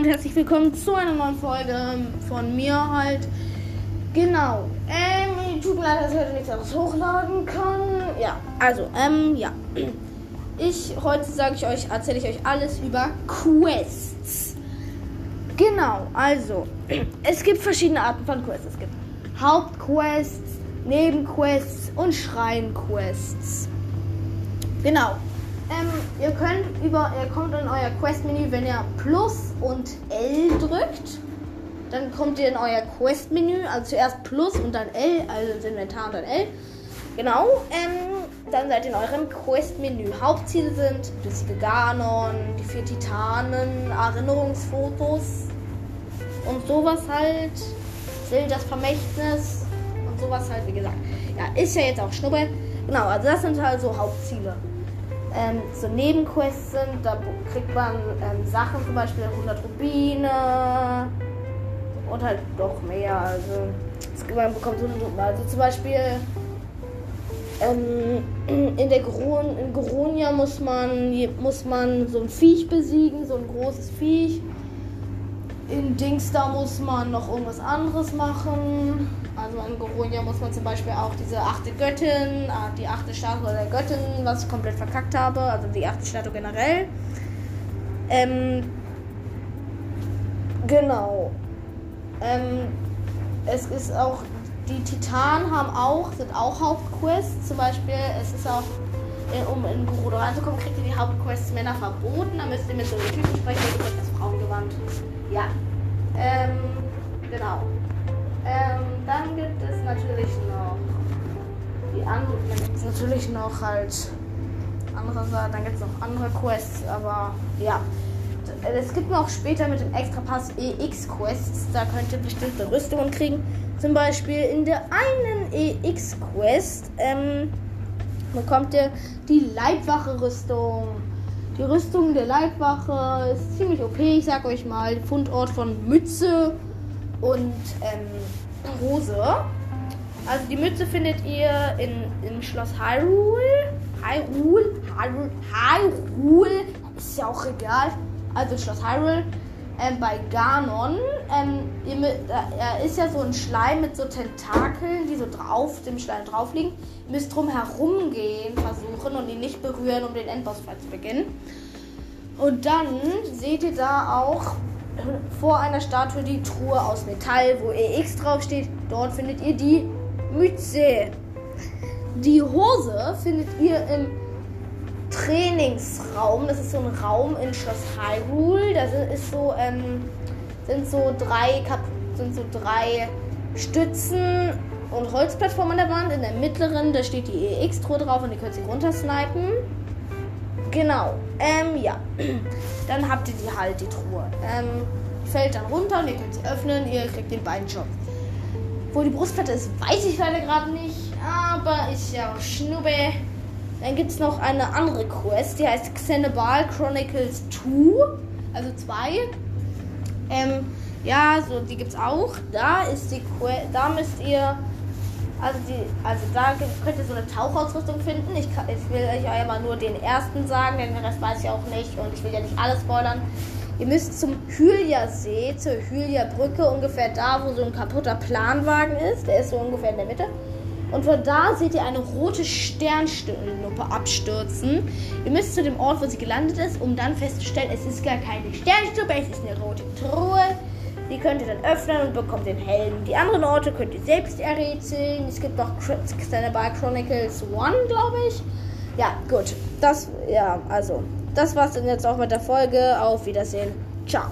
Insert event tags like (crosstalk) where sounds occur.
und herzlich willkommen zu einer neuen Folge von mir halt. Genau. Ähm, tut mir leid, dass ich heute nichts anderes hochladen kann. Ja, also, ähm, ja. Ich, heute sage ich euch, erzähle ich euch alles über Quests. Genau, also, es gibt verschiedene Arten von Quests. Es gibt Hauptquests, Nebenquests und Schreinquests. Genau. Ähm, ihr könnt über, ihr kommt in euer Quest-Menü, wenn ihr Plus und L drückt. Dann kommt ihr in euer Quest-Menü, also zuerst Plus und dann L, also das Inventar und dann L. Genau, ähm, dann seid ihr in eurem Quest-Menü. Hauptziele sind besiege Ganon, die vier Titanen, Erinnerungsfotos und sowas halt. das Vermächtnis und sowas halt, wie gesagt. Ja, ist ja jetzt auch Schnuppe. Genau, also das sind halt so Hauptziele ähm, so Nebenquests sind. Da kriegt man ähm, Sachen, zum Beispiel 100 Rubine und halt doch mehr. Also man bekommt so also zum Beispiel ähm, in der Gron in Goronia muss man muss man so ein Viech besiegen, so ein großes Viech. In Dings da muss man noch irgendwas anderes machen. Also in Goronia muss man zum Beispiel auch diese achte Göttin, ah, die achte Statue der Göttin, was ich komplett verkackt habe, also die achte Statue generell. Ähm, genau. Ähm, es ist auch, die Titanen haben auch, sind auch Hauptquests. Zum Beispiel, es ist auch, um in Gerudo reinzukommen, kriegt ihr die Hauptquests Männer verboten. Da müsst ihr mit so einem Typen sprechen, der ist das Frauengewandt. Ja. Ähm, genau. Ähm, dann gibt es natürlich noch die anderen, dann gibt es natürlich noch halt andere Sachen, dann gibt es noch andere Quests, aber ja. Es gibt noch später mit dem Extrapass EX Quests, da könnt ihr bestimmte Rüstungen kriegen. Zum Beispiel in der einen EX Quest ähm, bekommt ihr die Leibwache-Rüstung. Die Rüstung der Leibwache ist ziemlich OP, ich sag euch mal. Fundort von Mütze und ähm, Hose. Also die Mütze findet ihr in, im Schloss Hyrule. Hyrule? Hyrule? Hyrule? Ist ja auch egal. Also Schloss Hyrule. Ähm, bei Ganon. Ähm, er ist ja so ein Schleim mit so Tentakeln, die so drauf, dem Schleim drauf liegen. Ihr müsst drum herumgehen, versuchen und ihn nicht berühren, um den Endbossfight zu beginnen. Und dann seht ihr da auch vor einer Statue die Truhe aus Metall, wo EX draufsteht. Dort findet ihr die Mütze. Die Hose findet ihr im Trainingsraum. Das ist so ein Raum in Schloss Hyrule. Das ist so, ähm, sind so drei Kap sind so drei Stützen und Holzplattformen an der Wand. In der mittleren, da steht die EX-Truhe drauf und die könnt ihr runtersnipen. Genau. Ähm, ja. (clears throat) Dann habt ihr die halt, die Truhe. Ähm, die fällt dann runter und ihr könnt sie öffnen. Ihr kriegt den Beinshop. Wo die Brustplatte ist, weiß ich leider gerade nicht. Aber ist ja Schnubbe. Dann gibt es noch eine andere Quest, die heißt Xenobal Chronicles 2. Also 2. Ähm, ja, so die gibt's auch. Da ist die Quest, da müsst ihr also, die, also da könnt ihr so eine Tauchausrüstung finden. Ich, ich will euch ja mal nur den ersten sagen, denn den Rest weiß ich auch nicht und ich will ja nicht alles spoilern. Ihr müsst zum Hylia-See, zur Hylia-Brücke, ungefähr da, wo so ein kaputter Planwagen ist. Der ist so ungefähr in der Mitte. Und von da seht ihr eine rote Sternschnuppe abstürzen. Ihr müsst zu dem Ort, wo sie gelandet ist, um dann festzustellen, es ist gar keine Sternschnuppe, es ist eine rote Truhe. Die könnt ihr dann öffnen und bekommt den Helm. Die anderen Orte könnt ihr selbst errätseln. Es gibt noch Xenobar Chronicles 1, glaube ich. Ja, gut. Das, ja, also, das war's dann jetzt auch mit der Folge. Auf Wiedersehen. Ciao.